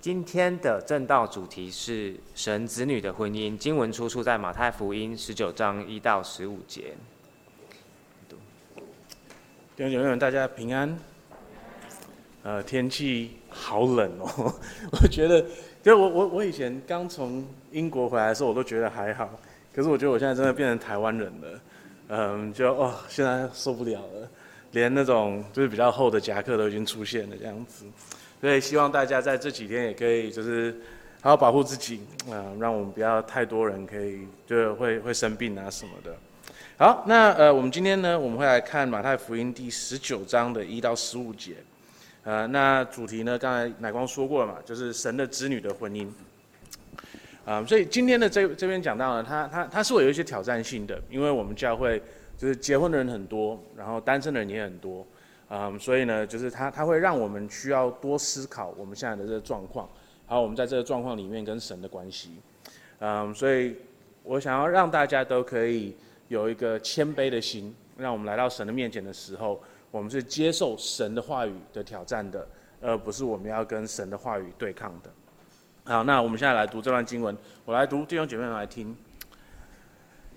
今天的正道主题是神子女的婚姻。经文出处在马太福音十九章一到十五节。弟兄姐妹们，大家平安。呃，天气好冷哦，我觉得，就我我我以前刚从英国回来的时候，我都觉得还好。可是我觉得我现在真的变成台湾人了，嗯，就哦，现在受不了了，连那种就是比较厚的夹克都已经出现了这样子。所以希望大家在这几天也可以就是好好保护自己，啊，让我们不要太多人可以就会会生病啊什么的。好，那呃，我们今天呢，我们会来看马太福音第十九章的一到十五节，呃，那主题呢，刚才乃光说过了嘛，就是神的子女的婚姻，啊、所以今天的这这边讲到呢，它它它是会有一些挑战性的，因为我们教会就是结婚的人很多，然后单身的人也很多，嗯、所以呢，就是它它会让我们需要多思考我们现在的这个状况，还有我们在这个状况里面跟神的关系，嗯、所以我想要让大家都可以。有一个谦卑的心，让我们来到神的面前的时候，我们是接受神的话语的挑战的，而不是我们要跟神的话语对抗的。好，那我们现在来读这段经文，我来读，弟兄姐妹们来听。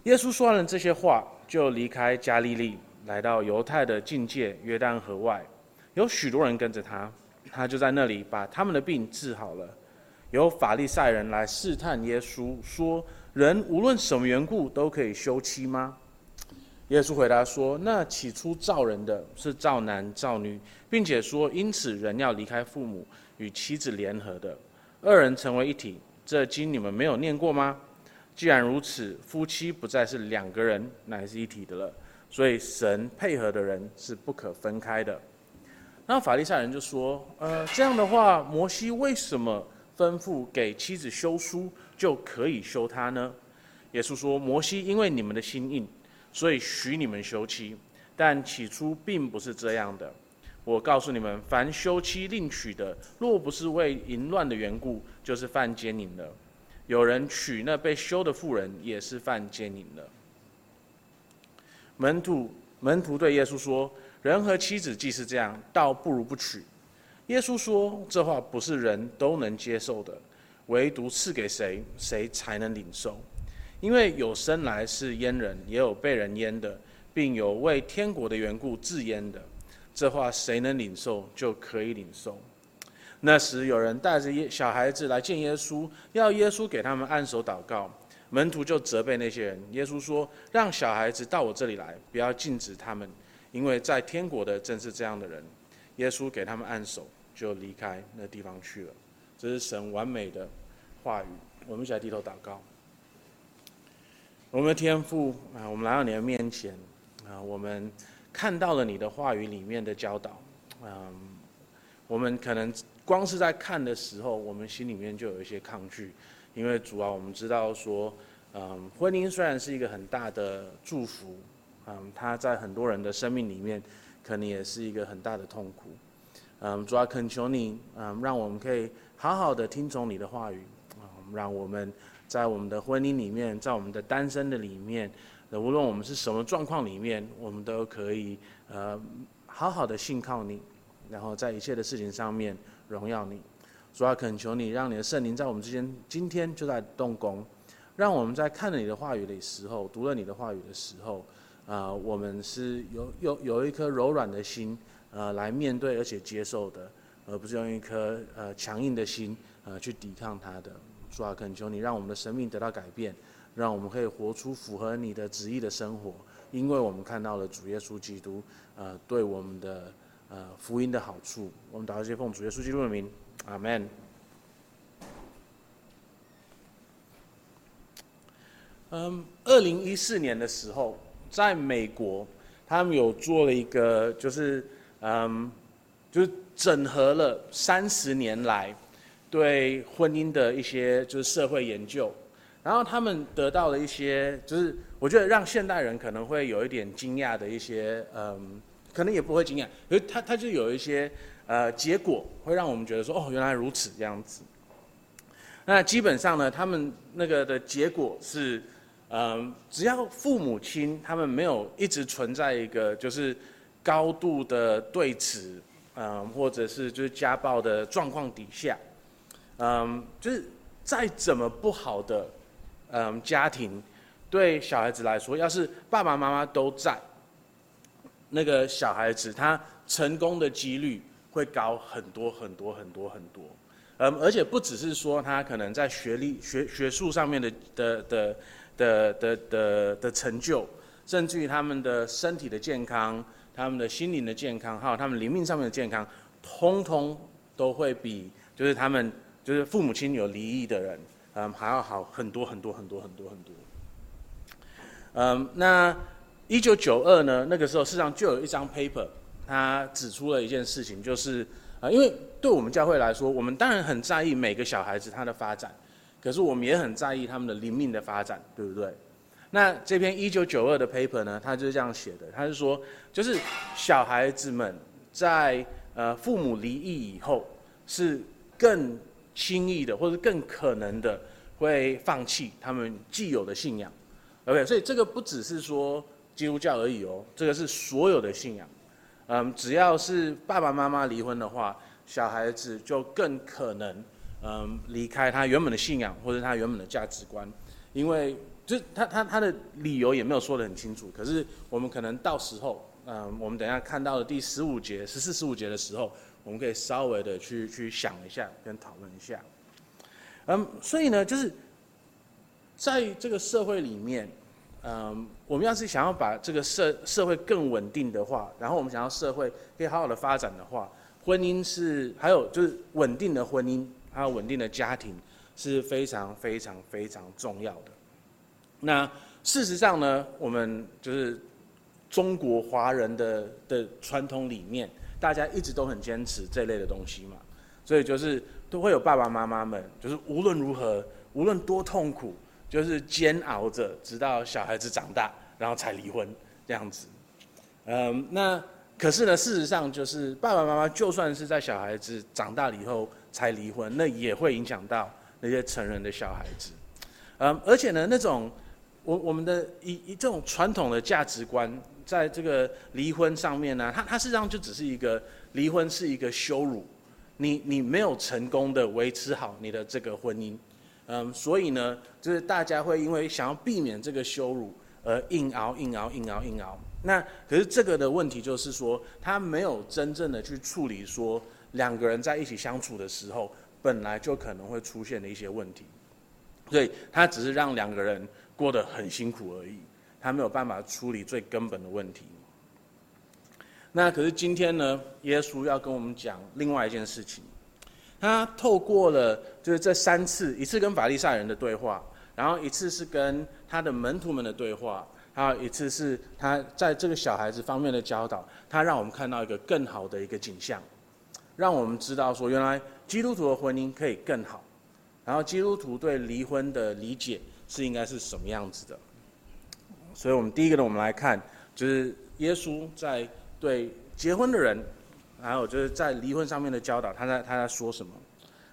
耶稣说完了这些话，就离开加利利，来到犹太的境界约旦河外，有许多人跟着他，他就在那里把他们的病治好了。有法利赛人来试探耶稣，说。人无论什么缘故都可以休妻吗？耶稣回答说：“那起初造人的是造男造女，并且说，因此人要离开父母与妻子联合的，二人成为一体。这经你们没有念过吗？既然如此，夫妻不再是两个人，乃是一体的了。所以神配合的人是不可分开的。”那法利赛人就说：“呃，这样的话，摩西为什么吩咐给妻子休书？”就可以休他呢？耶稣说：“摩西因为你们的心硬，所以许你们休妻，但起初并不是这样的。我告诉你们，凡休妻另娶的，若不是为淫乱的缘故，就是犯奸淫了。有人娶那被休的妇人，也是犯奸淫了。”门徒门徒对耶稣说：“人和妻子既是这样，倒不如不娶。”耶稣说：“这话不是人都能接受的。”唯独赐给谁，谁才能领受。因为有生来是阉人，也有被人阉的，并有为天国的缘故自阉的。这话谁能领受，就可以领受。那时有人带着小孩子来见耶稣，要耶稣给他们按手祷告。门徒就责备那些人。耶稣说：“让小孩子到我这里来，不要禁止他们，因为在天国的正是这样的人。”耶稣给他们按手，就离开那地方去了。这是神完美的话语，我们一起来低头祷告。我们的天父啊，我们来到你的面前啊，我们看到了你的话语里面的教导，嗯，我们可能光是在看的时候，我们心里面就有一些抗拒，因为主啊，我们知道说，嗯，婚姻虽然是一个很大的祝福，嗯，它在很多人的生命里面，可能也是一个很大的痛苦，嗯，主啊，恳求你，嗯，让我们可以。好好的听从你的话语啊，让我们在我们的婚姻里面，在我们的单身的里面，无论我们是什么状况里面，我们都可以呃好好的信靠你，然后在一切的事情上面荣耀你。主要恳求你，让你的圣灵在我们之间今天就在动工，让我们在看了你的话语的时候，读了你的话语的时候，啊、我们是有有有一颗柔软的心，呃，来面对而且接受的。而不是用一颗呃强硬的心呃去抵抗他的。主啊，恳求你让我们的生命得到改变，让我们可以活出符合你的旨意的生活，因为我们看到了主耶稣基督呃对我们的呃福音的好处。我们祷告接奉主耶稣基督的名，阿门。嗯，二零一四年的时候，在美国，他们有做了一个，就是嗯，就是。整合了三十年来对婚姻的一些就是社会研究，然后他们得到了一些就是我觉得让现代人可能会有一点惊讶的一些嗯，可能也不会惊讶，因为他他就有一些呃结果会让我们觉得说哦，原来如此这样子。那基本上呢，他们那个的结果是嗯，只要父母亲他们没有一直存在一个就是高度的对峙。嗯，或者是就是家暴的状况底下，嗯，就是再怎么不好的嗯家庭，对小孩子来说，要是爸爸妈妈都在，那个小孩子他成功的几率会高很多很多很多很多。嗯，而且不只是说他可能在学历学学术上面的的的的的的的成就，甚至于他们的身体的健康、他们的心灵的健康，还有他们灵命上面的健康，通通都会比就是他们就是父母亲有离异的人，嗯，还要好很多很多很多很多很多。嗯，那一九九二呢，那个时候事实上就有一张 paper，他指出了一件事情，就是。啊，因为对我们教会来说，我们当然很在意每个小孩子他的发展，可是我们也很在意他们的灵命的发展，对不对？那这篇一九九二的 paper 呢，他就是这样写的，他是说，就是小孩子们在呃父母离异以后，是更轻易的，或者更可能的会放弃他们既有的信仰。OK，所以这个不只是说基督教而已哦，这个是所有的信仰。嗯，只要是爸爸妈妈离婚的话，小孩子就更可能嗯离开他原本的信仰或者他原本的价值观，因为就他他他的理由也没有说得很清楚。可是我们可能到时候，嗯，我们等一下看到的第十五节、十四、十五节的时候，我们可以稍微的去去想一下，跟讨论一下。嗯，所以呢，就是在这个社会里面。嗯，我们要是想要把这个社社会更稳定的话，然后我们想要社会可以好好的发展的话，婚姻是还有就是稳定的婚姻，还有稳定的家庭是非常非常非常重要的。那事实上呢，我们就是中国华人的的传统里面，大家一直都很坚持这类的东西嘛，所以就是都会有爸爸妈妈们，就是无论如何，无论多痛苦。就是煎熬着，直到小孩子长大，然后才离婚这样子。嗯，那可是呢，事实上就是爸爸妈妈就算是在小孩子长大了以后才离婚，那也会影响到那些成人的小孩子。嗯，而且呢，那种我我们的一一这种传统的价值观，在这个离婚上面呢，它它事实上就只是一个离婚是一个羞辱，你你没有成功的维持好你的这个婚姻。嗯，所以呢，就是大家会因为想要避免这个羞辱而硬熬、硬熬、硬熬、硬熬。那可是这个的问题就是说，他没有真正的去处理说两个人在一起相处的时候本来就可能会出现的一些问题，所以他只是让两个人过得很辛苦而已，他没有办法处理最根本的问题。那可是今天呢，耶稣要跟我们讲另外一件事情。他透过了就是这三次，一次跟法利赛人的对话，然后一次是跟他的门徒们的对话，还有一次是他在这个小孩子方面的教导。他让我们看到一个更好的一个景象，让我们知道说，原来基督徒的婚姻可以更好，然后基督徒对离婚的理解是应该是什么样子的。所以，我们第一个呢，我们来看就是耶稣在对结婚的人。还有就是在离婚上面的教导，他在他在说什么？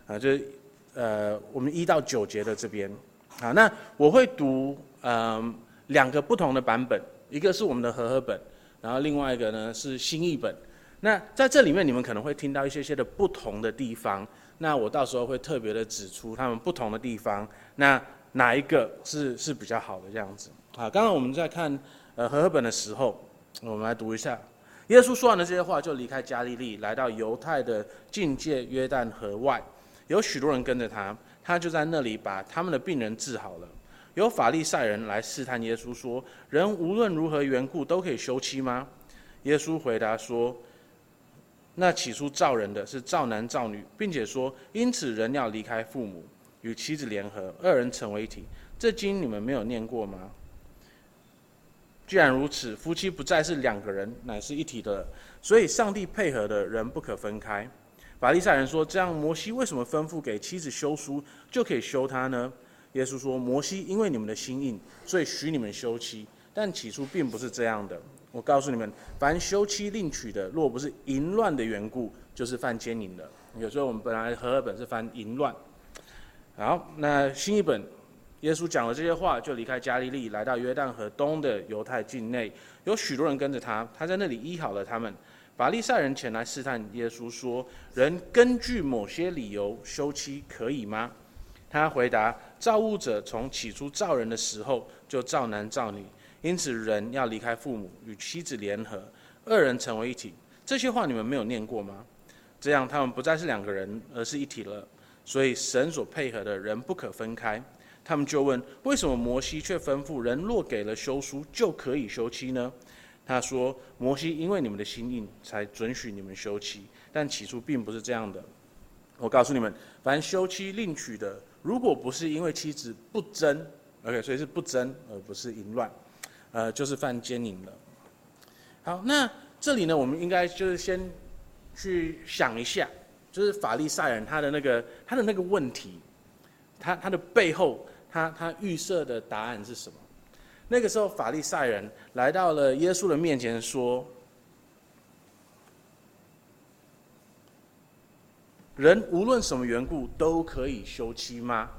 啊，就是呃，我们一到九节的这边，啊，那我会读嗯、呃、两个不同的版本，一个是我们的和合本，然后另外一个呢是新译本。那在这里面，你们可能会听到一些些的不同的地方，那我到时候会特别的指出他们不同的地方，那哪一个是是比较好的这样子？啊，刚刚我们在看呃和合本的时候，我们来读一下。耶稣说完了这些话，就离开加利利，来到犹太的境界约旦河外，有许多人跟着他，他就在那里把他们的病人治好了。有法利赛人来试探耶稣，说：“人无论如何缘故都可以休妻吗？”耶稣回答说：“那起初造人的是造男造女，并且说，因此人要离开父母，与妻子联合，二人成为一体。这经你们没有念过吗？”既然如此，夫妻不再是两个人，乃是一体的。所以，上帝配合的人不可分开。法利赛人说：“这样，摩西为什么吩咐给妻子休书，就可以休她呢？”耶稣说：“摩西因为你们的心硬，所以许你们休妻。但起初并不是这样的。我告诉你们，凡休妻另娶的，若不是淫乱的缘故，就是犯奸淫的。有时候我们本来和合本是翻淫乱。好，那新译本。”耶稣讲了这些话，就离开加利利，来到约旦河东的犹太境内，有许多人跟着他。他在那里医好了他们，法利赛人前来试探耶稣，说：“人根据某些理由休妻可以吗？”他回答：“造物者从起初造人的时候就造男造女，因此人要离开父母与妻子联合，二人成为一体。这些话你们没有念过吗？这样他们不再是两个人，而是一体了。所以神所配合的人不可分开。”他们就问：“为什么摩西却吩咐人若给了休书就可以休妻呢？”他说：“摩西因为你们的心硬，才准许你们休妻，但起初并不是这样的。我告诉你们，凡休妻另娶的，如果不是因为妻子不贞，OK，所以是不贞而不是淫乱，呃，就是犯奸淫了。好，那这里呢，我们应该就是先去想一下，就是法利赛人他的那个他的那个问题，他他的背后，他他预设的答案是什么？那个时候，法利赛人来到了耶稣的面前，说：“人无论什么缘故都可以休妻吗？”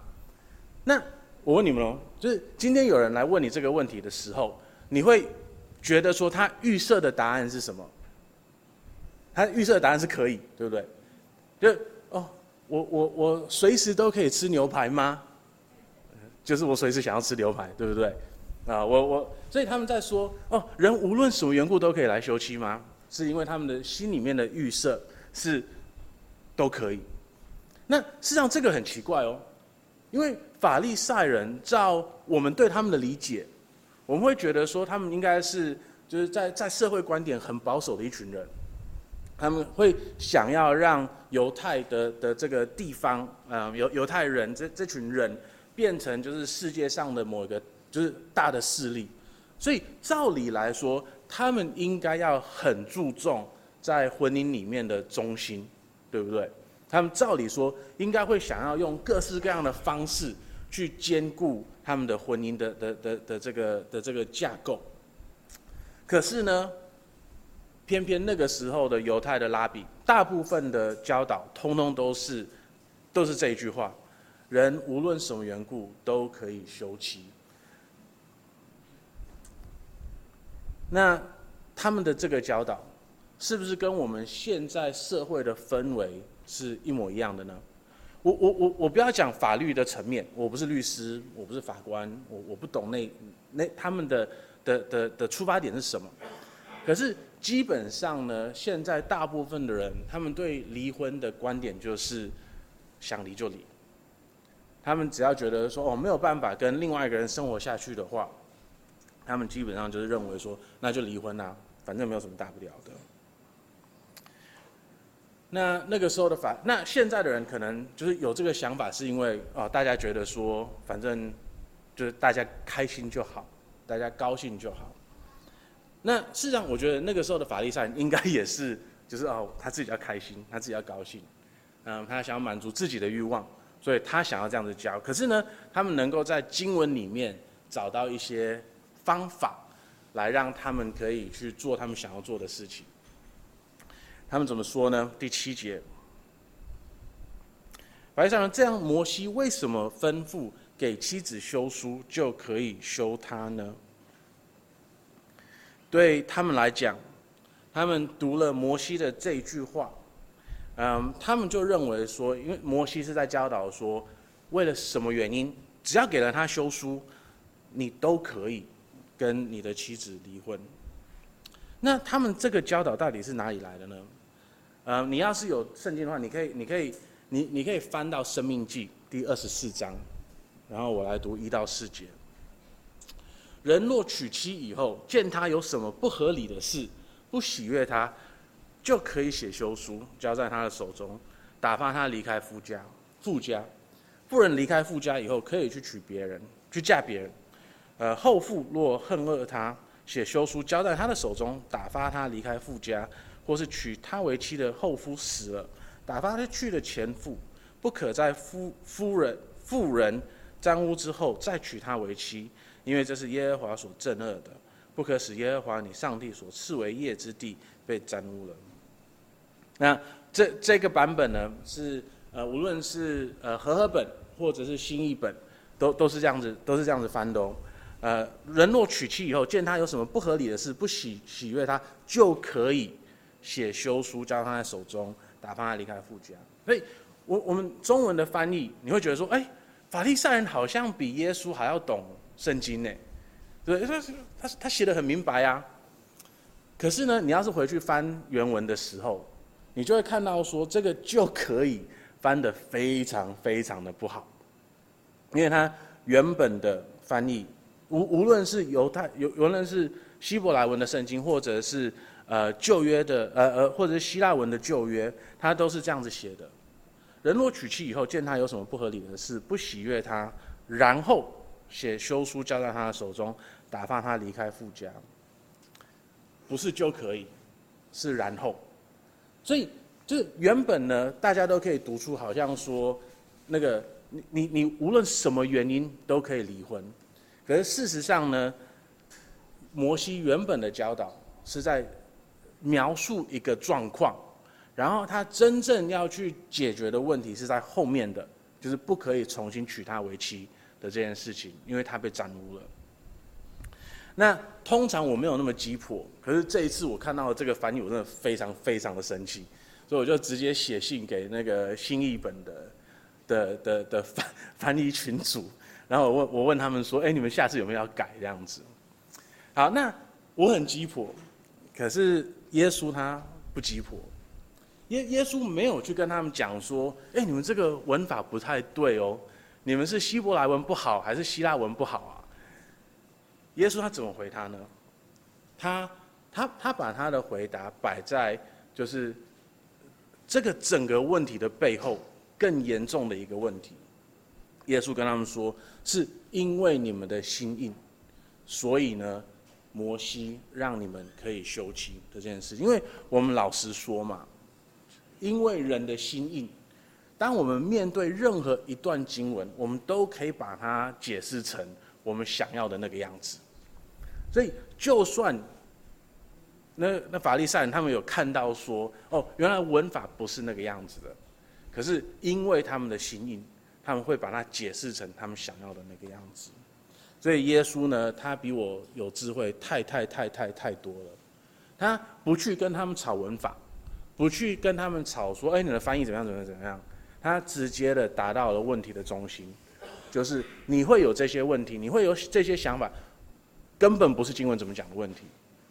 那我问你们哦，就是今天有人来问你这个问题的时候，你会觉得说他预设的答案是什么？他预设的答案是可以，对不对？就哦，我我我随时都可以吃牛排吗？就是我随时想要吃牛排，对不对？啊，我我，所以他们在说哦，人无论什么缘故都可以来休妻吗？是因为他们的心里面的预设是都可以。那事实上这个很奇怪哦，因为法利赛人照我们对他们的理解，我们会觉得说他们应该是就是在在社会观点很保守的一群人，他们会想要让犹太的的这个地方，嗯，犹犹太人这这群人变成就是世界上的某一个。就是大的势力，所以照理来说，他们应该要很注重在婚姻里面的忠心，对不对？他们照理说应该会想要用各式各样的方式去兼顾他们的婚姻的的的的这个的这个架构。可是呢，偏偏那个时候的犹太的拉比，大部分的教导通通都是都是这一句话：人无论什么缘故都可以休妻。那他们的这个教导，是不是跟我们现在社会的氛围是一模一样的呢？我我我我不要讲法律的层面，我不是律师，我不是法官，我我不懂那那他们的的的的出发点是什么。可是基本上呢，现在大部分的人，他们对离婚的观点就是想离就离。他们只要觉得说哦，没有办法跟另外一个人生活下去的话。他们基本上就是认为说，那就离婚啊，反正没有什么大不了的。那那个时候的法，那现在的人可能就是有这个想法，是因为啊，大家觉得说，反正就是大家开心就好，大家高兴就好。那事实上，我觉得那个时候的法利赛人应该也是，就是哦，他自己要开心，他自己要高兴，嗯，他想要满足自己的欲望，所以他想要这样子教。可是呢，他们能够在经文里面找到一些。方法来让他们可以去做他们想要做的事情。他们怎么说呢？第七节，法利赛人这样，摩西为什么吩咐给妻子休书就可以休他呢？对他们来讲，他们读了摩西的这句话，嗯，他们就认为说，因为摩西是在教导说，为了什么原因，只要给了他休书，你都可以。跟你的妻子离婚，那他们这个教导到底是哪里来的呢？呃，你要是有圣经的话，你可以，你可以，你你可以翻到《生命记》第二十四章，然后我来读一到四节。人若娶妻以后，见他有什么不合理的事，不喜悦他，就可以写休书交在他的手中，打发他离开夫家。富家，妇人离开夫家以后，可以去娶别人，去嫁别人。呃，后父若恨恶他，写休书交在他的手中，打发他离开富家，或是娶他为妻的后夫死了，打发他去的前夫，不可在夫夫人妇人沾污之后再娶她为妻，因为这是耶和华所憎恶的，不可使耶和华你上帝所赐为业之地被沾污了。那这这个版本呢，是呃，无论是呃和合本或者是新译本，都都是这样子，都是这样子翻的哦。呃，人若娶妻以后，见他有什么不合理的事，不喜喜悦他，就可以写休书交他在手中，打发他离开父家。所以，我我们中文的翻译，你会觉得说，哎，法利赛人好像比耶稣还要懂圣经呢？对，他他他写的很明白啊。可是呢，你要是回去翻原文的时候，你就会看到说，这个就可以翻得非常非常的不好，因为他原本的翻译，无无论是犹太，有无论是希伯来文的圣经，或者是呃旧约的，呃呃，或者是希腊文的旧约，他都是这样子写的。人若娶妻以后，见他有什么不合理的事，不喜悦他，然后写休书交在他的手中，打发他离开富家，不是就可以，是然后。所以，就是原本呢，大家都可以读出，好像说，那个你你你无论什么原因都可以离婚。可是事实上呢，摩西原本的教导是在描述一个状况，然后他真正要去解决的问题是在后面的，就是不可以重新娶她为妻的这件事情，因为他被玷污了。那通常我没有那么急迫，可是这一次我看到这个翻译，我真的非常非常的生气，所以我就直接写信给那个新译本的的的的翻翻译群组，然后我问我问他们说，哎，你们下次有没有要改这样子？好，那我很急迫，可是耶稣他不急迫，耶耶稣没有去跟他们讲说，哎，你们这个文法不太对哦，你们是希伯来文不好还是希腊文不好啊？耶稣他怎么回他呢？他他他把他的回答摆在就是这个整个问题的背后更严重的一个问题。耶稣跟他们说：“是因为你们的心硬，所以呢，摩西让你们可以休妻的这件事。因为我们老实说嘛，因为人的心硬，当我们面对任何一段经文，我们都可以把它解释成我们想要的那个样子。”所以，就算那那法利赛人他们有看到说，哦，原来文法不是那个样子的，可是因为他们的心意，他们会把它解释成他们想要的那个样子。所以耶稣呢，他比我有智慧太太太太太多了。他不去跟他们吵文法，不去跟他们吵说，哎，你的翻译怎么样怎么样怎么样？他直接的达到了问题的中心，就是你会有这些问题，你会有这些想法。根本不是经文怎么讲的问题，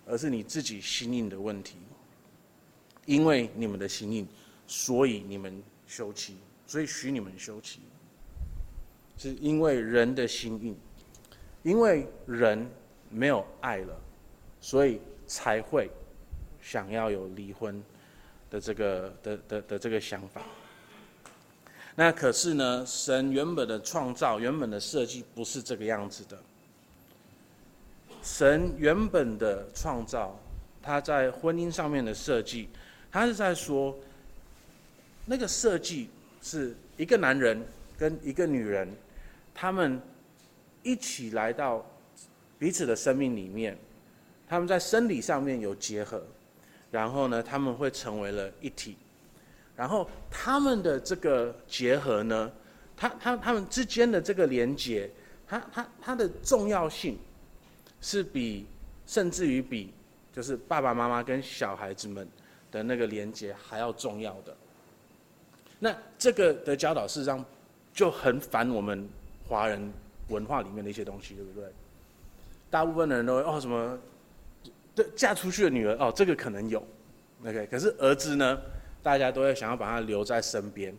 而是你自己心硬的问题。因为你们的心硬，所以你们休妻，所以许你们休妻，是因为人的心硬，因为人没有爱了，所以才会想要有离婚的这个的的的这个想法。那可是呢，神原本的创造，原本的设计不是这个样子的。神原本的创造，他在婚姻上面的设计，他是在说，那个设计是一个男人跟一个女人，他们一起来到彼此的生命里面，他们在生理上面有结合，然后呢，他们会成为了一体，然后他们的这个结合呢，他他他们之间的这个连接，他他他的重要性。是比，甚至于比，就是爸爸妈妈跟小孩子们的那个连接还要重要的。那这个的教导事实上就很反我们华人文化里面的一些东西，对不对？大部分的人都会哦什么，对，嫁出去的女儿哦这个可能有，OK，可是儿子呢，大家都会想要把他留在身边，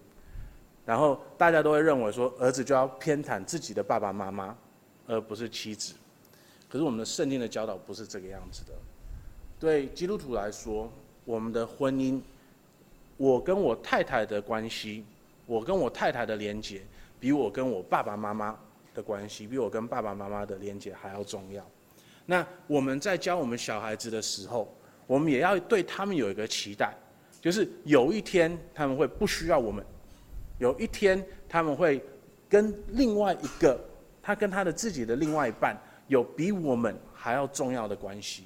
然后大家都会认为说儿子就要偏袒自己的爸爸妈妈，而不是妻子。可是我们的圣经的教导不是这个样子的。对基督徒来说，我们的婚姻，我跟我太太的关系，我跟我太太的连结，比我跟我爸爸妈妈的关系，比我跟爸爸妈妈的连结还要重要。那我们在教我们小孩子的时候，我们也要对他们有一个期待，就是有一天他们会不需要我们，有一天他们会跟另外一个，他跟他的自己的另外一半。有比我们还要重要的关系，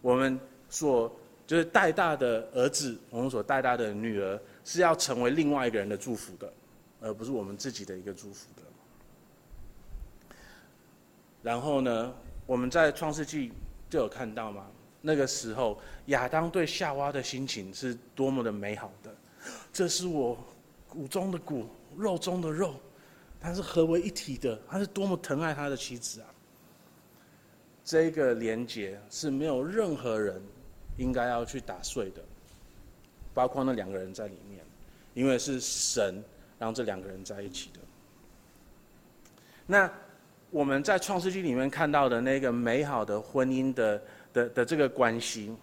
我们所就是带大的儿子，我们所带大的女儿，是要成为另外一个人的祝福的，而不是我们自己的一个祝福的。然后呢，我们在创世纪就有看到嘛，那个时候，亚当对夏娃的心情是多么的美好的。这是我骨中的骨，肉中的肉，它是合为一体的。他是多么疼爱他的妻子啊！这个连结是没有任何人应该要去打碎的，包括那两个人在里面，因为是神让这两个人在一起的。那我们在创世纪里面看到的那个美好的婚姻的的的这个关系，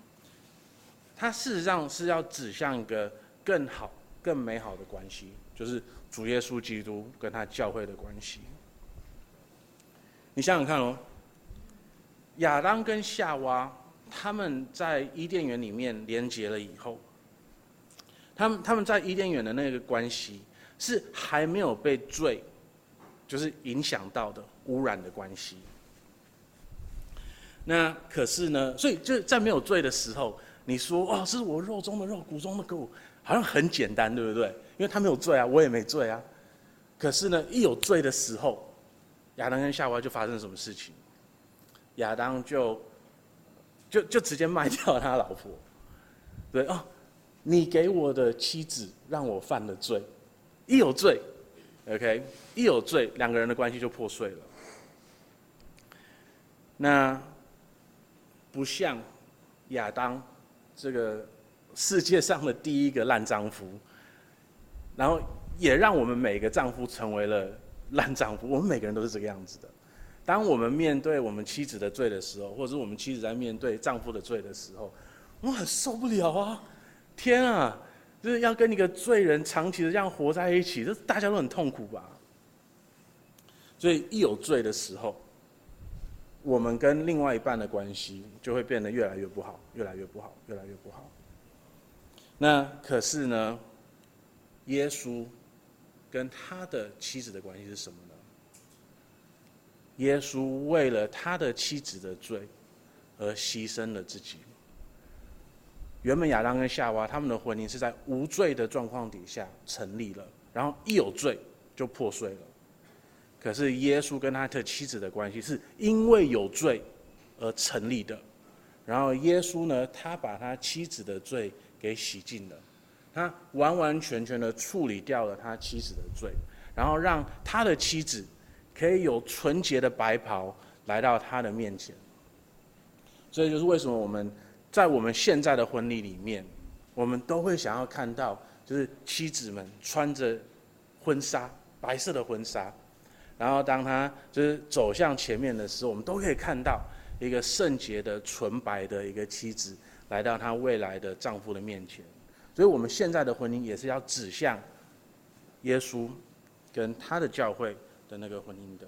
它事实上是要指向一个更好、更美好的关系，就是主耶稣基督跟他教会的关系。你想想看哦，亚当跟夏娃他们在伊甸园里面连结了以后，他们他们在伊甸园的那个关系是还没有被罪，就是影响到的污染的关系。那可是呢，所以就在没有罪的时候，你说哦，这是我肉中的肉，骨中的骨，好像很简单，对不对？因为他没有罪啊，我也没罪啊。可是呢，一有罪的时候，亚当跟夏娃就发生什么事情？亚当就就就直接卖掉他老婆，对哦，你给我的妻子让我犯了罪，一有罪，OK，一有罪，两个人的关系就破碎了。那。不像亚当这个世界上的第一个烂丈夫，然后也让我们每个丈夫成为了烂丈夫。我们每个人都是这个样子的。当我们面对我们妻子的罪的时候，或者是我们妻子在面对丈夫的罪的时候，我很受不了啊！天啊，就是要跟一个罪人长期的这样活在一起，这大家都很痛苦吧？所以一有罪的时候，我们跟另外一半的关系就会变得越来越不好，越来越不好，越来越不好。那可是呢，耶稣跟他的妻子的关系是什么呢？耶稣为了他的妻子的罪而牺牲了自己。原本亚当跟夏娃他们的婚姻是在无罪的状况底下成立了，然后一有罪就破碎了。可是耶稣跟他的妻子的关系是因为有罪而成立的，然后耶稣呢，他把他妻子的罪给洗净了，他完完全全的处理掉了他妻子的罪，然后让他的妻子可以有纯洁的白袍来到他的面前。所以就是为什么我们在我们现在的婚礼里面，我们都会想要看到，就是妻子们穿着婚纱，白色的婚纱。然后，当他就是走向前面的时候，我们都可以看到一个圣洁的、纯白的一个妻子来到她未来的丈夫的面前。所以，我们现在的婚姻也是要指向耶稣跟他的教会的那个婚姻的。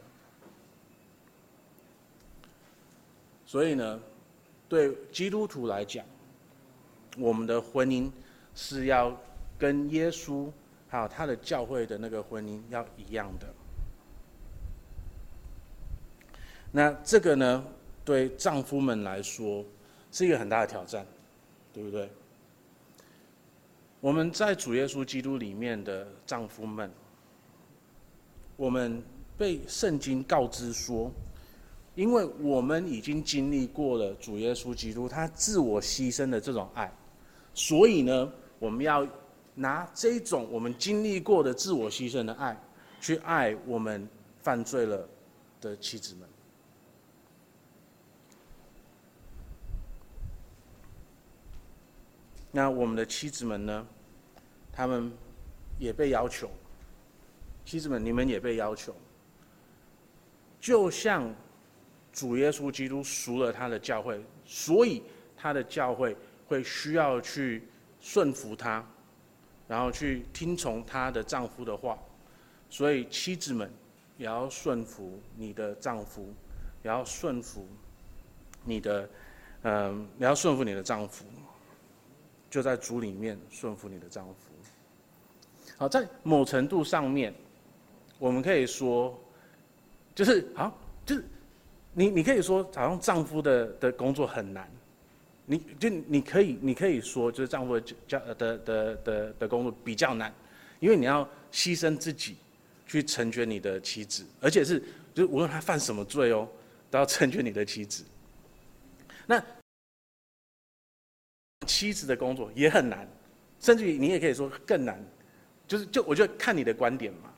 所以呢，对基督徒来讲，我们的婚姻是要跟耶稣还有他的教会的那个婚姻要一样的。那这个呢，对丈夫们来说是一个很大的挑战，对不对？我们在主耶稣基督里面的丈夫们，我们被圣经告知说，因为我们已经经历过了主耶稣基督他自我牺牲的这种爱，所以呢，我们要拿这种我们经历过的自我牺牲的爱，去爱我们犯罪了的妻子们。那我们的妻子们呢？他们也被要求，妻子们，你们也被要求，就像主耶稣基督赎了他的教会，所以他的教会会需要去顺服他，然后去听从他的丈夫的话，所以妻子们也要顺服你的丈夫，也要顺服你的，嗯、呃，也要顺服你的丈夫。就在主里面顺服你的丈夫。好，在某程度上面，我们可以说，就是啊，就是你你可以说，好像丈夫的的工作很难，你就你可以你可以说，就是丈夫的的的的的的工作比较难，因为你要牺牲自己去成全你的妻子，而且是就是无论他犯什么罪哦，都要成全你的妻子。那妻子的工作也很难，甚至于你也可以说更难，就是就我觉得看你的观点嘛，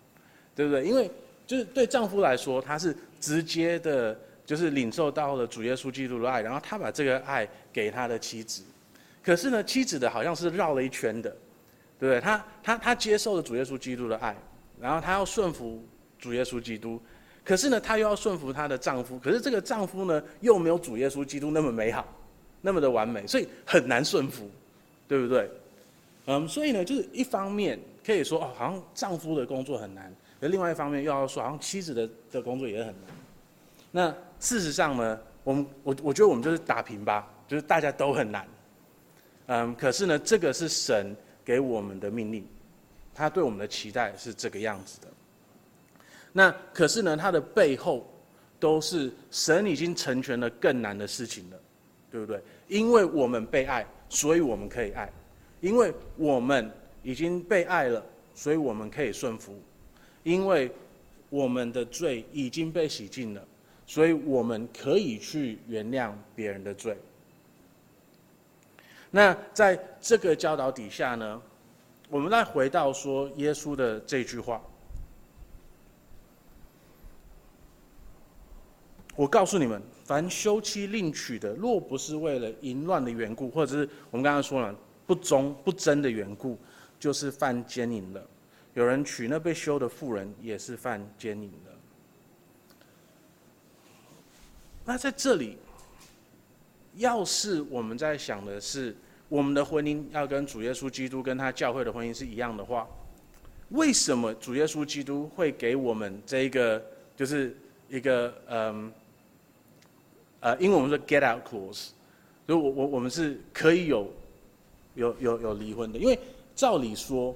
对不对？因为就是对丈夫来说，他是直接的，就是领受到了主耶稣基督的爱，然后他把这个爱给他的妻子。可是呢，妻子的好像是绕了一圈的，对不对？他他他接受了主耶稣基督的爱，然后他要顺服主耶稣基督。可是呢，她又要顺服她的丈夫，可是这个丈夫呢，又没有主耶稣基督那么美好，那么的完美，所以很难顺服，对不对？嗯，所以呢，就是一方面可以说哦，好像丈夫的工作很难，另外一方面又要说，好像妻子的的工作也很难。那事实上呢，我们我我觉得我们就是打平吧，就是大家都很难。嗯，可是呢，这个是神给我们的命令，他对我们的期待是这个样子的。那可是呢，它的背后都是神已经成全了更难的事情了，对不对？因为我们被爱，所以我们可以爱；因为我们已经被爱了，所以我们可以顺服；因为我们的罪已经被洗净了，所以我们可以去原谅别人的罪。那在这个教导底下呢，我们再回到说耶稣的这句话。我告诉你们，凡休妻另娶的，若不是为了淫乱的缘故，或者是我们刚刚说了不忠不贞的缘故，就是犯奸淫了。有人娶那被休的妇人，也是犯奸淫的。那在这里，要是我们在想的是我们的婚姻要跟主耶稣基督跟他教会的婚姻是一样的话，为什么主耶稣基督会给我们这一个就是一个嗯？呃，因为我们说 get out clause，所以我我我们是可以有有有有离婚的，因为照理说，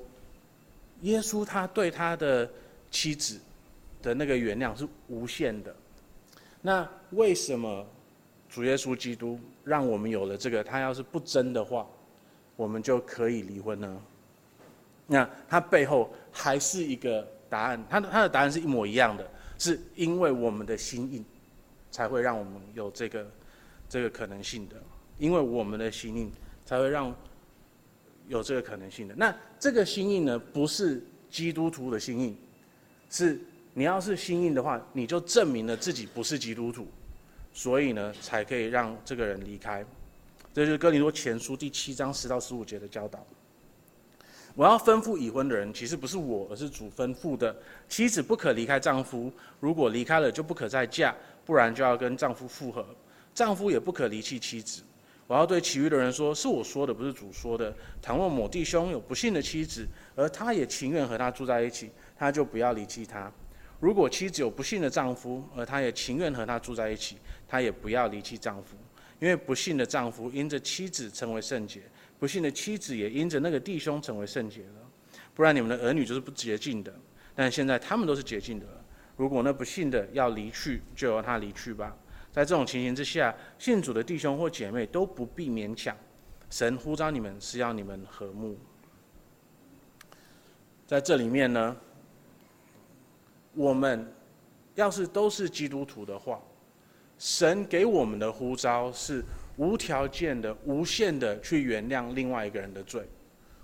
耶稣他对他的妻子的那个原谅是无限的，那为什么主耶稣基督让我们有了这个？他要是不争的话，我们就可以离婚呢？那他背后还是一个答案，他的他的答案是一模一样的，是因为我们的心意。才会让我们有这个这个可能性的，因为我们的心意才会让有这个可能性的。那这个心印呢，不是基督徒的心印，是你要是心印的话，你就证明了自己不是基督徒，所以呢，才可以让这个人离开。这就是哥林多前书第七章十到十五节的教导。我要吩咐已婚的人，其实不是我，而是主吩咐的。妻子不可离开丈夫，如果离开了，就不可再嫁。不然就要跟丈夫复合，丈夫也不可离弃妻子。我要对其余的人说，是我说的，不是主说的。倘若某弟兄有不幸的妻子，而他也情愿和他住在一起，他就不要离弃他。如果妻子有不幸的丈夫，而他也情愿和他住在一起，他也不要离弃丈夫。因为不幸的丈夫因着妻子成为圣洁，不幸的妻子也因着那个弟兄成为圣洁了。不然你们的儿女就是不洁净的，但现在他们都是洁净的了。如果那不幸的要离去，就由他离去吧。在这种情形之下，信主的弟兄或姐妹都不必勉强。神呼召你们是要你们和睦。在这里面呢，我们要是都是基督徒的话，神给我们的呼召是无条件的、无限的去原谅另外一个人的罪。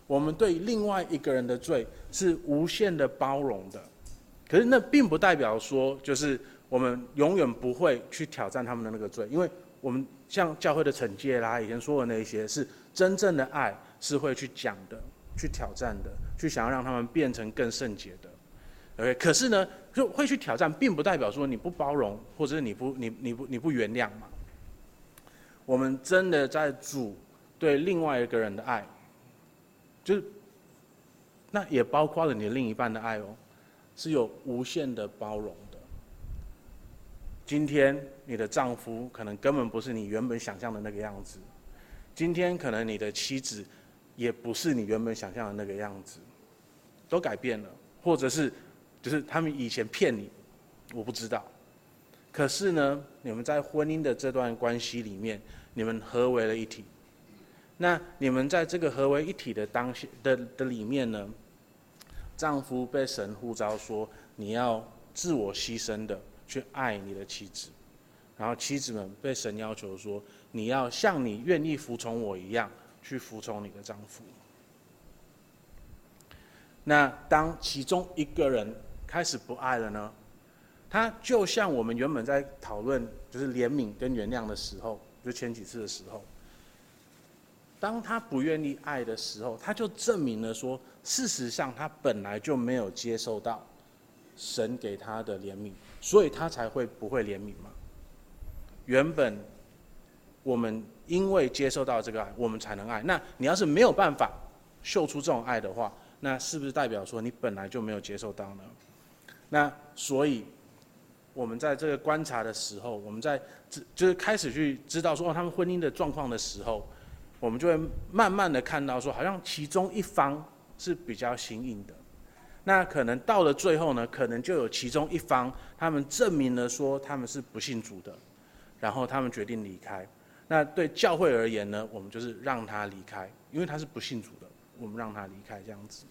我们对另外一个人的罪是无限的包容的。可是那并不代表说，就是我们永远不会去挑战他们的那个罪，因为我们像教会的惩戒啦，以前说的那些，是真正的爱是会去讲的，去挑战的，去想要让他们变成更圣洁的。OK，可是呢，就会去挑战，并不代表说你不包容，或者是你不你你不你不原谅嘛。我们真的在主对另外一个人的爱，就是那也包括了你另一半的爱哦。是有无限的包容。今天你的丈夫可能根本不是你原本想象的那个样子，今天可能你的妻子也不是你原本想象的那个样子，都改变了，或者是就是他们以前骗你，我不知道。可是呢，你们在婚姻的这段关系里面，你们合为了一体。那你们在这个合为一体的当下的的里面呢？丈夫被神呼召说：“你要自我牺牲的去爱你的妻子。”然后妻子们被神要求说：“你要像你愿意服从我一样去服从你的丈夫。那当其中一个人开始不爱了呢？他就像我们原本在讨论，就是怜悯跟原谅的时候，就前几次的时候，当他不愿意爱的时候，他就证明了说，事实上他本来就没有接受到神给他的怜悯，所以他才会不会怜悯嘛。原本我们因为接受到这个爱，我们才能爱。那你要是没有办法秀出这种爱的话，那是不是代表说你本来就没有接受到呢？那所以，我们在这个观察的时候，我们在就是开始去知道说哦他们婚姻的状况的时候，我们就会慢慢的看到说，好像其中一方是比较心硬的。那可能到了最后呢，可能就有其中一方他们证明了说他们是不信主的，然后他们决定离开。那对教会而言呢，我们就是让他离开，因为他是不信主的，我们让他离开这样子。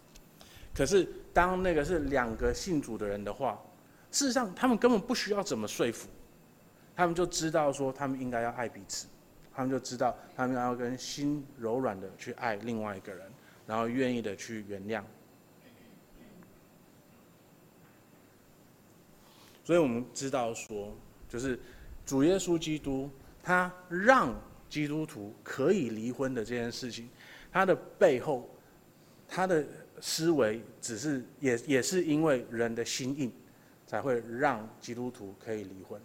可是，当那个是两个信主的人的话，事实上他们根本不需要怎么说服，他们就知道说他们应该要爱彼此，他们就知道他们要跟心柔软的去爱另外一个人，然后愿意的去原谅。所以我们知道说，就是主耶稣基督他让基督徒可以离婚的这件事情，他的背后，他的。思维只是也也是因为人的心硬，才会让基督徒可以离婚，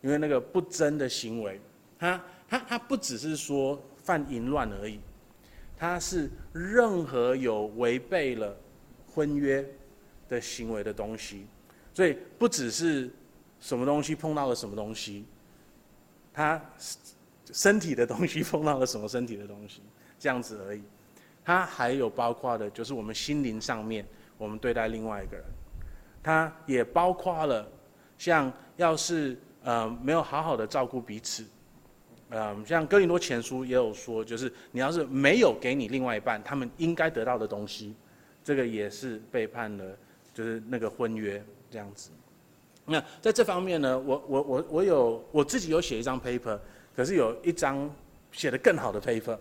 因为那个不贞的行为，他他他不只是说犯淫乱而已，他是任何有违背了婚约的行为的东西，所以不只是什么东西碰到了什么东西，他身体的东西碰到了什么身体的东西，这样子而已。它还有包括的，就是我们心灵上面，我们对待另外一个人，它也包括了，像要是呃没有好好的照顾彼此，呃，像哥林多前书也有说，就是你要是没有给你另外一半他们应该得到的东西，这个也是背叛了，就是那个婚约这样子。那在这方面呢，我我我我有我自己有写一张 paper，可是有一张写得更好的 paper。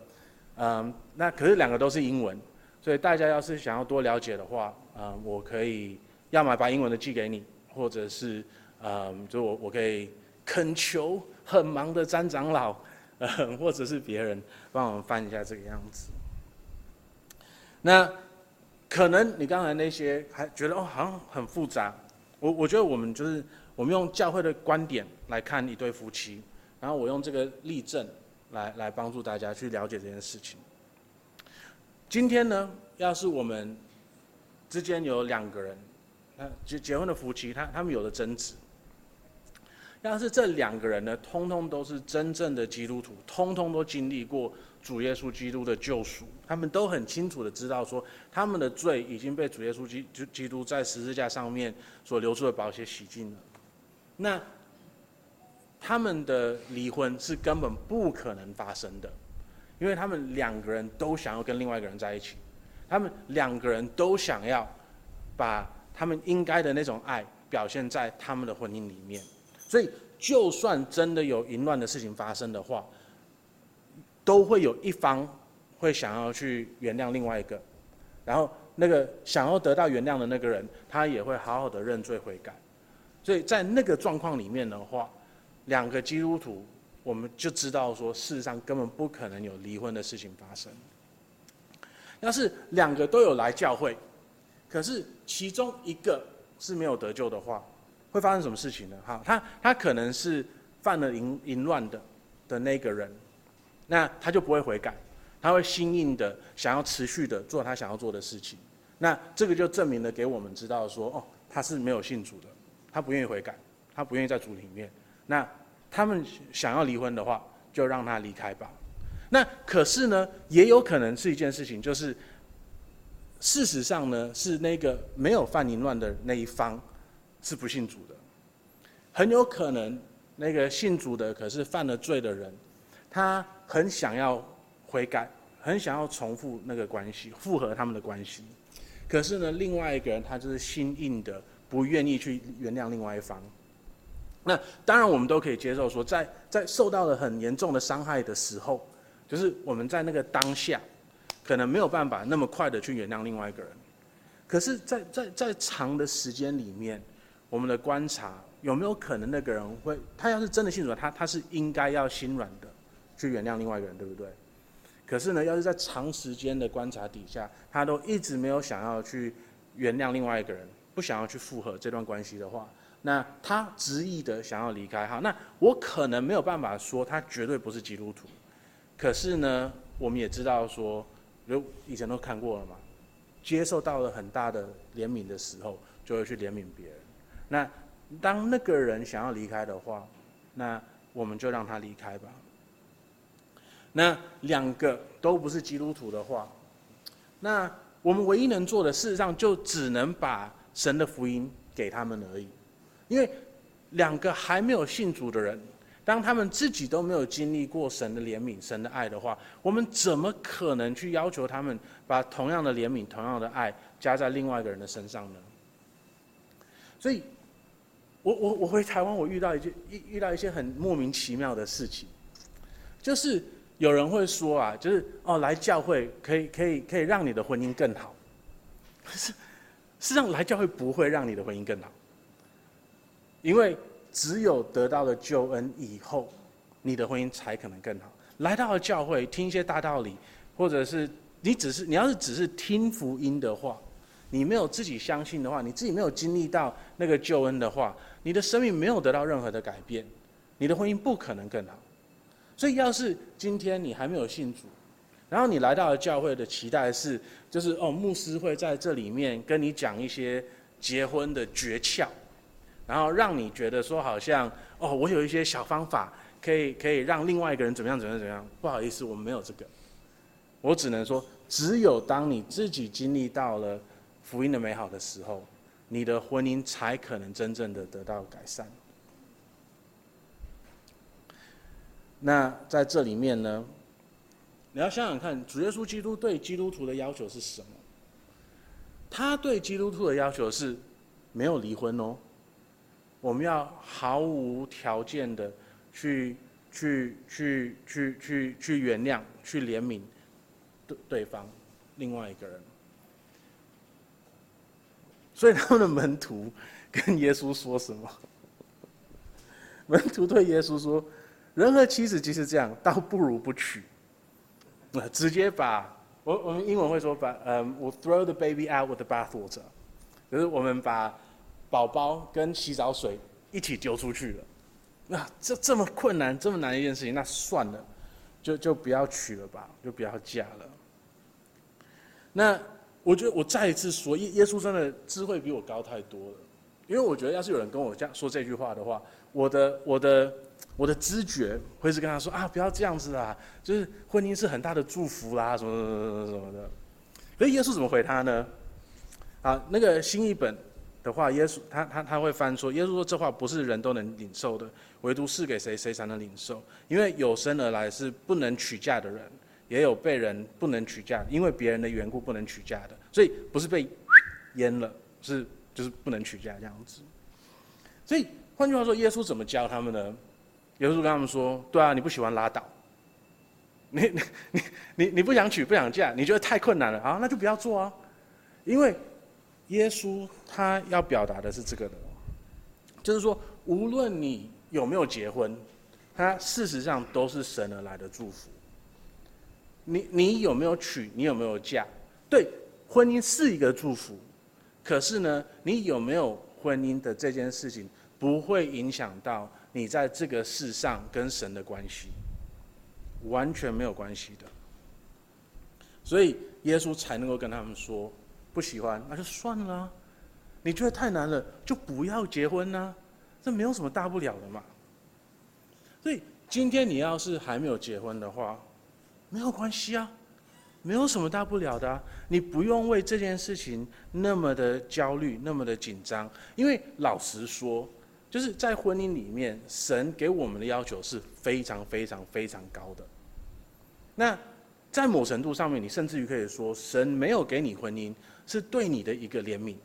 嗯，那可是两个都是英文，所以大家要是想要多了解的话，嗯，我可以要么把英文的寄给你，或者是，嗯，就我我可以恳求很忙的詹长老，嗯，或者是别人帮我们翻一下这个样子。那可能你刚才那些还觉得哦，好像很复杂。我我觉得我们就是我们用教会的观点来看一对夫妻，然后我用这个例证。来来帮助大家去了解这件事情。今天呢，要是我们之间有两个人，那结结婚的夫妻，他他们有了争执。要是这两个人呢，通通都是真正的基督徒，通通都经历过主耶稣基督的救赎，他们都很清楚的知道说，他们的罪已经被主耶稣基基督在十字架上面所流出的宝血洗净了。那他们的离婚是根本不可能发生的，因为他们两个人都想要跟另外一个人在一起，他们两个人都想要把他们应该的那种爱表现在他们的婚姻里面，所以就算真的有淫乱的事情发生的话，都会有一方会想要去原谅另外一个，然后那个想要得到原谅的那个人，他也会好好的认罪悔改，所以在那个状况里面的话。两个基督徒，我们就知道说，事实上根本不可能有离婚的事情发生。要是两个都有来教会，可是其中一个是没有得救的话，会发生什么事情呢？哈，他他可能是犯了淫淫乱的的那个人，那他就不会悔改，他会心硬的想要持续的做他想要做的事情。那这个就证明了给我们知道说，哦，他是没有信主的，他不愿意悔改，他不愿意在主里面。那他们想要离婚的话，就让他离开吧。那可是呢，也有可能是一件事情，就是事实上呢，是那个没有犯淫乱的那一方是不信主的。很有可能那个信主的，可是犯了罪的人，他很想要悔改，很想要重复那个关系，复合他们的关系。可是呢，另外一个人他就是心硬的，不愿意去原谅另外一方。那当然，我们都可以接受说，在在受到了很严重的伤害的时候，就是我们在那个当下，可能没有办法那么快的去原谅另外一个人。可是在，在在长的时间里面，我们的观察有没有可能那个人会，他要是真的信主，他他是应该要心软的去原谅另外一个人，对不对？可是呢，要是在长时间的观察底下，他都一直没有想要去原谅另外一个人，不想要去复合这段关系的话。那他执意的想要离开，哈，那我可能没有办法说他绝对不是基督徒，可是呢，我们也知道说，如以前都看过了嘛，接受到了很大的怜悯的时候，就会去怜悯别人。那当那个人想要离开的话，那我们就让他离开吧。那两个都不是基督徒的话，那我们唯一能做的，事实上就只能把神的福音给他们而已。因为两个还没有信主的人，当他们自己都没有经历过神的怜悯、神的爱的话，我们怎么可能去要求他们把同样的怜悯、同样的爱加在另外一个人的身上呢？所以，我我我回台湾，我遇到一件遇遇到一些很莫名其妙的事情，就是有人会说啊，就是哦，来教会可以可以可以让你的婚姻更好，可是事实上来教会不会让你的婚姻更好。因为只有得到了救恩以后，你的婚姻才可能更好。来到了教会听一些大道理，或者是你只是你要是只是听福音的话，你没有自己相信的话，你自己没有经历到那个救恩的话，你的生命没有得到任何的改变，你的婚姻不可能更好。所以，要是今天你还没有信主，然后你来到了教会的期待是，就是哦，牧师会在这里面跟你讲一些结婚的诀窍。然后让你觉得说好像哦，我有一些小方法可以可以让另外一个人怎么样怎么样怎么样。不好意思，我们没有这个。我只能说，只有当你自己经历到了福音的美好的时候，你的婚姻才可能真正的得到改善。那在这里面呢，你要想想看，主耶稣基督对基督徒的要求是什么？他对基督徒的要求是没有离婚哦。我们要毫无条件的去去去去去去原谅、去怜悯对对方另外一个人。所以他们的门徒跟耶稣说什么？门徒对耶稣说：“人和妻子即使这样，倒不如不娶。”那直接把我我们英文会说把嗯，我 throw the baby out with the bathwater，就是我们把。宝宝跟洗澡水一起丢出去了，那这这么困难、这么难的一件事情，那算了，就就不要娶了吧，就不要嫁了。那我觉得我再一次说，耶耶稣真的智慧比我高太多了，因为我觉得要是有人跟我这样说这句话的话，我的我的我的知觉会是跟他说啊，不要这样子啦，就是婚姻是很大的祝福啦，什么什么什么什么的。所以耶稣怎么回他呢？啊，那个新译本。的话，耶稣他他他会翻说，耶稣说这话不是人都能领受的，唯独赐给谁谁才能领受。因为有生而来是不能娶嫁的人，也有被人不能娶嫁，因为别人的缘故不能娶嫁的。所以不是被阉了，是就是不能娶嫁这样子。所以换句话说，耶稣怎么教他们呢？耶稣跟他们说：对啊，你不喜欢拉倒，你你你你不想娶不想嫁，你觉得太困难了啊，那就不要做啊，因为。耶稣他要表达的是这个的，就是说，无论你有没有结婚，他事实上都是神而来的祝福。你你有没有娶，你有没有嫁，对，婚姻是一个祝福。可是呢，你有没有婚姻的这件事情，不会影响到你在这个世上跟神的关系，完全没有关系的。所以耶稣才能够跟他们说。不喜欢那就算了，你觉得太难了就不要结婚呢，这没有什么大不了的嘛。所以今天你要是还没有结婚的话，没有关系啊，没有什么大不了的，你不用为这件事情那么的焦虑，那么的紧张，因为老实说，就是在婚姻里面，神给我们的要求是非常非常非常高的。那在某程度上面，你甚至于可以说，神没有给你婚姻。是对你的一个怜悯，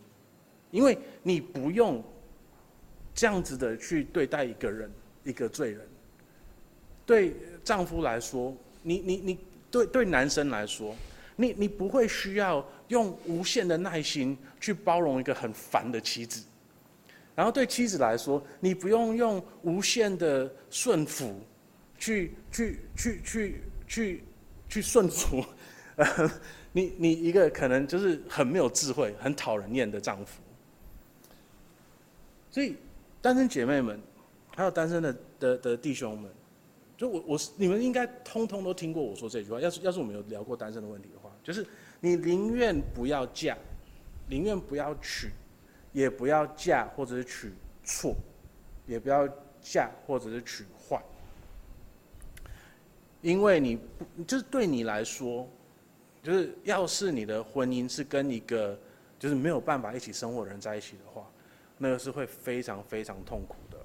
因为你不用这样子的去对待一个人，一个罪人。对丈夫来说，你你你对对男生来说，你你不会需要用无限的耐心去包容一个很烦的妻子，然后对妻子来说，你不用用无限的顺服去去去去去去顺服，你你一个可能就是很没有智慧、很讨人厌的丈夫。所以，单身姐妹们，还有单身的的的弟兄们，就我我你们应该通通都听过我说这句话。要是要是我们有聊过单身的问题的话，就是你宁愿不要嫁，宁愿不要娶，也不要嫁或者是娶错，也不要嫁或者是娶坏，因为你不就是对你来说，就是要是你的婚姻是跟一个就是没有办法一起生活的人在一起的话。那个是会非常非常痛苦的。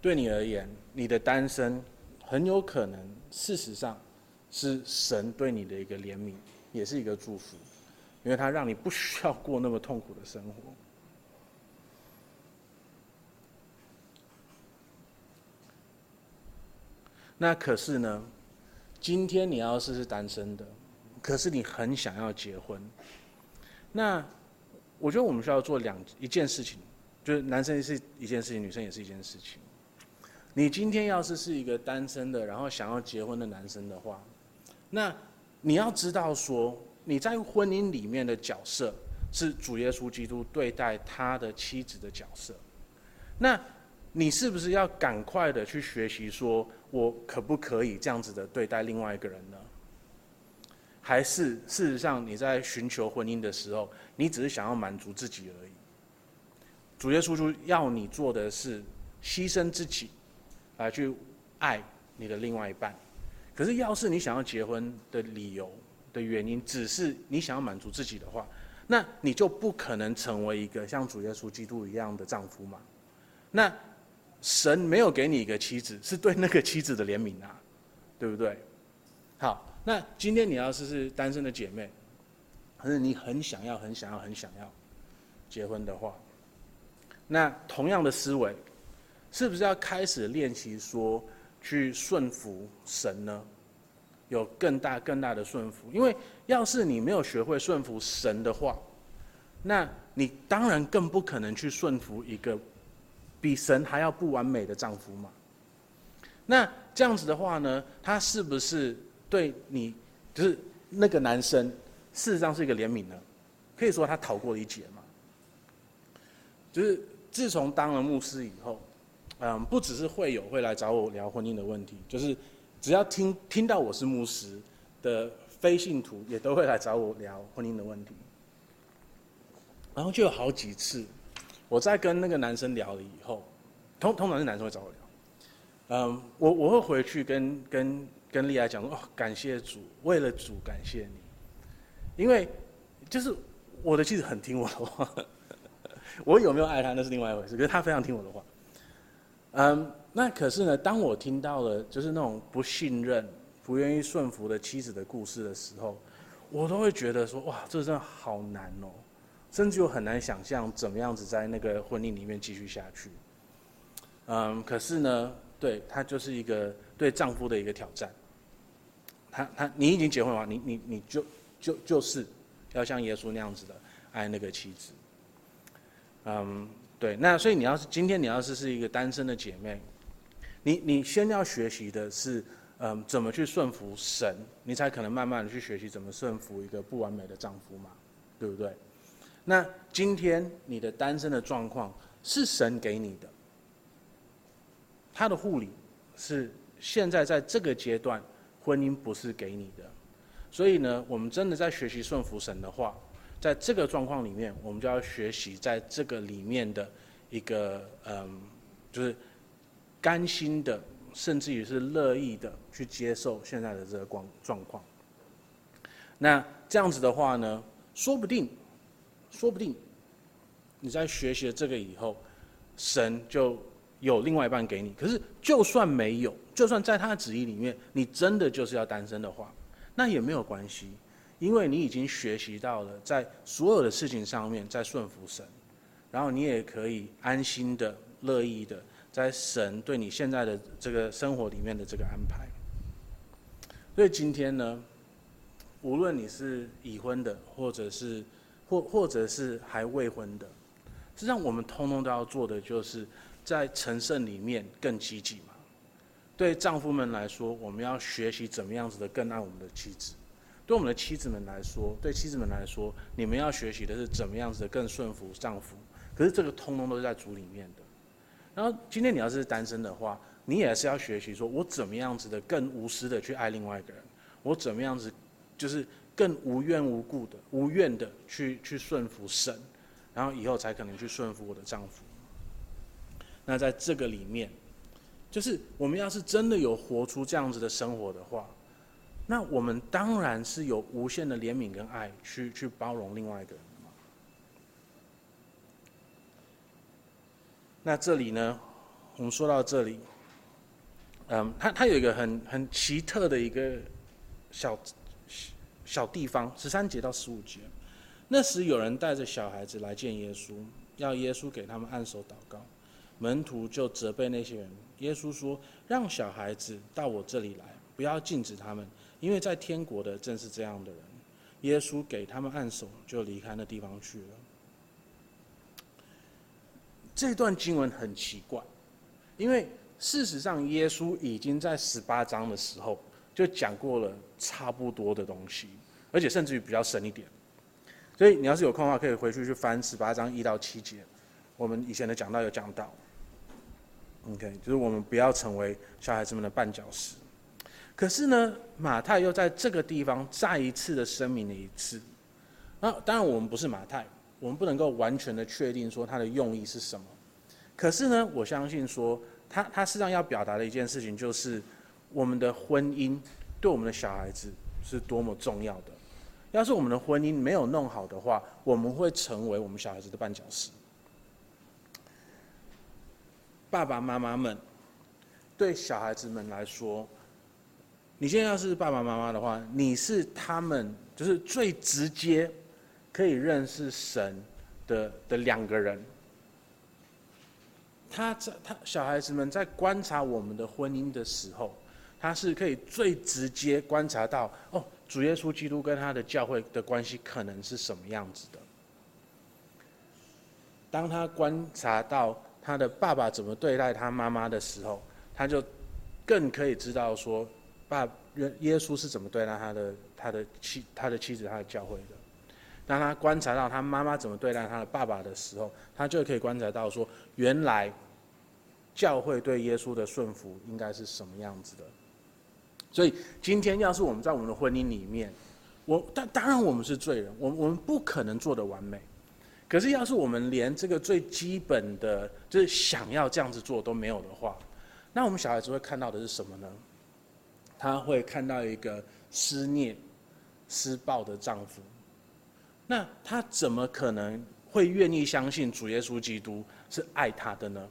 对你而言，你的单身很有可能，事实上是神对你的一个怜悯，也是一个祝福，因为他让你不需要过那么痛苦的生活。那可是呢，今天你要是是单身的，可是你很想要结婚，那。我觉得我们需要做两一件事情，就是男生是一件事情，女生也是一件事情。你今天要是是一个单身的，然后想要结婚的男生的话，那你要知道说，你在婚姻里面的角色是主耶稣基督对待他的妻子的角色。那你是不是要赶快的去学习，说我可不可以这样子的对待另外一个人呢？还是事实上你在寻求婚姻的时候，你只是想要满足自己而已。主耶稣就要你做的是牺牲自己，来去爱你的另外一半。可是要是你想要结婚的理由的原因，只是你想要满足自己的话，那你就不可能成为一个像主耶稣基督一样的丈夫嘛。那神没有给你一个妻子，是对那个妻子的怜悯啊，对不对？好。那今天你要是是单身的姐妹，可是你很想要、很想要、很想要结婚的话，那同样的思维，是不是要开始练习说去顺服神呢？有更大、更大的顺服，因为要是你没有学会顺服神的话，那你当然更不可能去顺服一个比神还要不完美的丈夫嘛。那这样子的话呢，他是不是？对你，就是那个男生，事实上是一个怜悯呢，可以说他逃过一劫嘛。就是自从当了牧师以后，嗯，不只是会友会来找我聊婚姻的问题，就是只要听听到我是牧师的非信徒，也都会来找我聊婚姻的问题。然后就有好几次，我在跟那个男生聊了以后，通通常是男生会找我聊，嗯，我我会回去跟跟。跟丽亚讲说：“哦，感谢主，为了主感谢你，因为就是我的妻子很听我的话，我有没有爱她那是另外一回事，可是她非常听我的话。嗯，那可是呢，当我听到了就是那种不信任、不愿意顺服的妻子的故事的时候，我都会觉得说：哇，这真的好难哦，甚至我很难想象怎么样子在那个婚姻里面继续下去。嗯，可是呢，对，他就是一个对丈夫的一个挑战。”他他，你已经结婚了，你你你就就就是要像耶稣那样子的爱那个妻子。嗯，对。那所以你要是今天你要是是一个单身的姐妹，你你先要学习的是，嗯，怎么去顺服神，你才可能慢慢的去学习怎么顺服一个不完美的丈夫嘛，对不对？那今天你的单身的状况是神给你的，他的护理是现在在这个阶段。婚姻不是给你的，所以呢，我们真的在学习顺服神的话，在这个状况里面，我们就要学习在这个里面的一个嗯，就是甘心的，甚至于是乐意的去接受现在的这个光状况。那这样子的话呢，说不定，说不定你在学习了这个以后，神就有另外一半给你。可是就算没有。就算在他的旨意里面，你真的就是要单身的话，那也没有关系，因为你已经学习到了在所有的事情上面在顺服神，然后你也可以安心的、乐意的在神对你现在的这个生活里面的这个安排。所以今天呢，无论你是已婚的，或者是或或者是还未婚的，实际上我们通通都要做的，就是在成圣里面更积极嘛。对丈夫们来说，我们要学习怎么样子的更爱我们的妻子；对我们的妻子们来说，对妻子们来说，你们要学习的是怎么样子的更顺服丈夫。可是这个通通都是在主里面的。然后今天你要是单身的话，你也是要学习说，我怎么样子的更无私的去爱另外一个人，我怎么样子，就是更无缘无故的、无怨的去去顺服神，然后以后才可能去顺服我的丈夫。那在这个里面。就是我们要是真的有活出这样子的生活的话，那我们当然是有无限的怜悯跟爱去去包容另外一个人嘛。那这里呢，我们说到这里，嗯，它它有一个很很奇特的一个小小地方，十三节到十五节，那时有人带着小孩子来见耶稣，要耶稣给他们按手祷告，门徒就责备那些人。耶稣说：“让小孩子到我这里来，不要禁止他们，因为在天国的正是这样的人。”耶稣给他们按手，就离开那地方去了。这段经文很奇怪，因为事实上耶稣已经在十八章的时候就讲过了差不多的东西，而且甚至于比较深一点。所以你要是有空的话，可以回去去翻十八章一到七节，我们以前的讲道有讲到。OK，就是我们不要成为小孩子们的绊脚石。可是呢，马太又在这个地方再一次的声明了一次。那当然，我们不是马太，我们不能够完全的确定说他的用意是什么。可是呢，我相信说他他实际上要表达的一件事情，就是我们的婚姻对我们的小孩子是多么重要的。要是我们的婚姻没有弄好的话，我们会成为我们小孩子的绊脚石。爸爸妈妈们，对小孩子们来说，你现在要是爸爸妈妈的话，你是他们就是最直接可以认识神的的两个人。他在他小孩子们在观察我们的婚姻的时候，他是可以最直接观察到哦，主耶稣基督跟他的教会的关系可能是什么样子的。当他观察到。他的爸爸怎么对待他妈妈的时候，他就更可以知道说，爸耶稣是怎么对待他的他的妻他的妻子他的教会的。当他观察到他妈妈怎么对待他的爸爸的时候，他就可以观察到说，原来教会对耶稣的顺服应该是什么样子的。所以今天要是我们在我们的婚姻里面，我当当然我们是罪人，我我们不可能做得完美。可是，要是我们连这个最基本的，就是想要这样子做都没有的话，那我们小孩子会看到的是什么呢？他会看到一个思念、施暴的丈夫。那他怎么可能会愿意相信主耶稣基督是爱他的呢？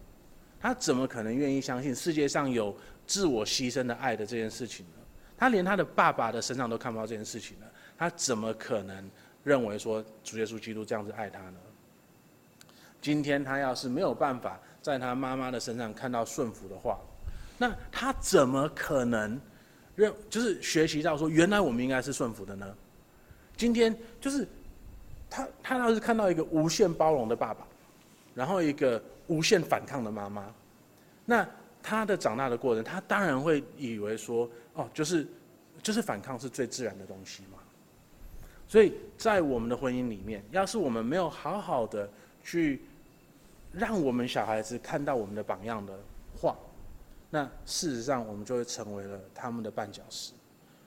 他怎么可能愿意相信世界上有自我牺牲的爱的这件事情呢？他连他的爸爸的身上都看不到这件事情呢？他怎么可能？认为说主耶稣基督这样子爱他呢？今天他要是没有办法在他妈妈的身上看到顺服的话，那他怎么可能认就是学习到说原来我们应该是顺服的呢？今天就是他他要是看到一个无限包容的爸爸，然后一个无限反抗的妈妈，那他的长大的过程，他当然会以为说哦，就是就是反抗是最自然的东西嘛。所以在我们的婚姻里面，要是我们没有好好的去让我们小孩子看到我们的榜样的话，那事实上我们就会成为了他们的绊脚石，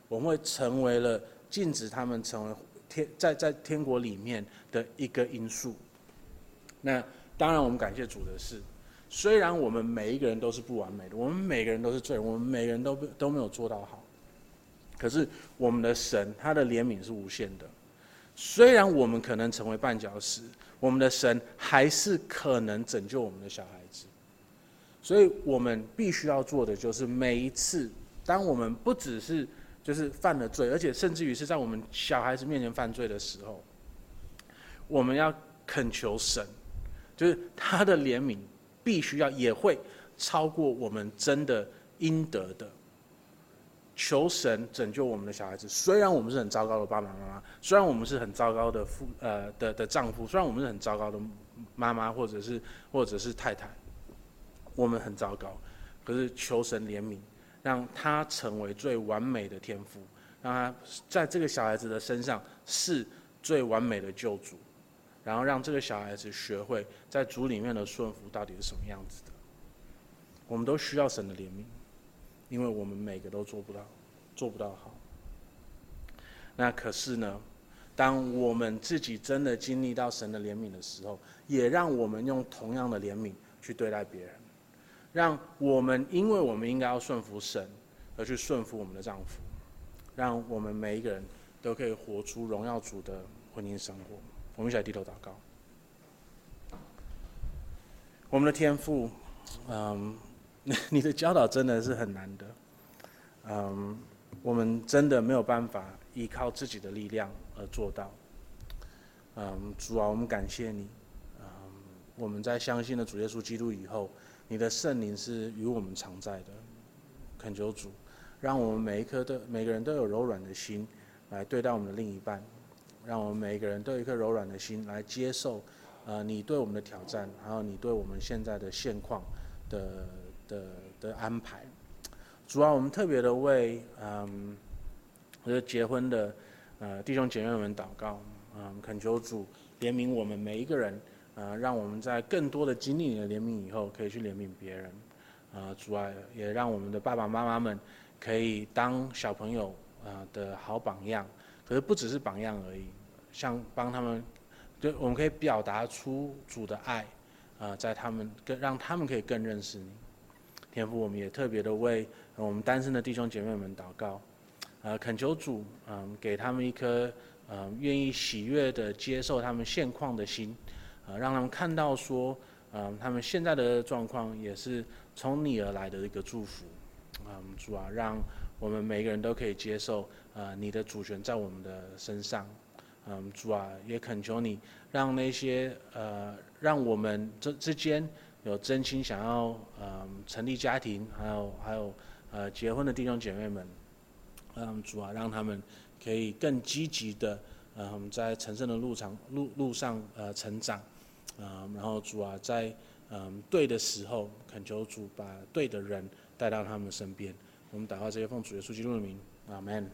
我们会成为了禁止他们成为天在在天国里面的一个因素。那当然，我们感谢主的是，虽然我们每一个人都是不完美的，我们每个人都是罪人，我们每个人都都没有做到好。可是我们的神，他的怜悯是无限的。虽然我们可能成为绊脚石，我们的神还是可能拯救我们的小孩子。所以我们必须要做的就是，每一次当我们不只是就是犯了罪，而且甚至于是在我们小孩子面前犯罪的时候，我们要恳求神，就是他的怜悯必须要也会超过我们真的应得的。求神拯救我们的小孩子。虽然我们是很糟糕的爸爸妈妈，虽然我们是很糟糕的父呃的的丈夫，虽然我们是很糟糕的妈妈或者是或者是太太，我们很糟糕，可是求神怜悯，让他成为最完美的天赋，让他在这个小孩子的身上是最完美的救主，然后让这个小孩子学会在主里面的顺服到底是什么样子的。我们都需要神的怜悯，因为我们每个都做不到，做不到好。那可是呢，当我们自己真的经历到神的怜悯的时候，也让我们用同样的怜悯去对待别人，让我们因为我们应该要顺服神，而去顺服我们的丈夫，让我们每一个人都可以活出荣耀主的婚姻生活。我们一起来低头祷告。我们的天父，嗯。你的教导真的是很难的，嗯，我们真的没有办法依靠自己的力量而做到，嗯，主啊，我们感谢你，我们在相信了主耶稣基督以后，你的圣灵是与我们常在的，恳求主，让我们每一颗的每个人都有柔软的心来对待我们的另一半，让我们每一个人都有一颗柔软的心来接受，呃，你对我们的挑战，还有你对我们现在的现况的。的的安排，主要我们特别的为嗯，就是结婚的呃弟兄姐妹们祷告，嗯，恳求主怜悯我们每一个人，呃，让我们在更多的经历你的怜悯以后，可以去怜悯别人，呃，主啊，也让我们的爸爸妈妈们可以当小朋友啊的好榜样，可是不只是榜样而已，像帮他们，就我们可以表达出主的爱，啊，在他们更让他们可以更认识你。天父，我们也特别的为我们单身的弟兄姐妹们祷告，呃，恳求主，嗯，给他们一颗，嗯，愿意喜悦的接受他们现况的心，呃，让他们看到说，嗯，他们现在的状况也是从你而来的一个祝福，嗯，主啊，让我们每个人都可以接受，呃，你的主权在我们的身上，嗯，主啊，也恳求你，让那些，呃，让我们这之间。有真心想要嗯成立家庭，还有还有呃结婚的弟兄姐妹们，嗯主啊，让他们可以更积极的嗯在成圣的路上路路上呃成长，啊然后主啊在嗯对的时候恳求主把对的人带到他们身边，我们祷告这些奉主耶稣基督的名，阿门。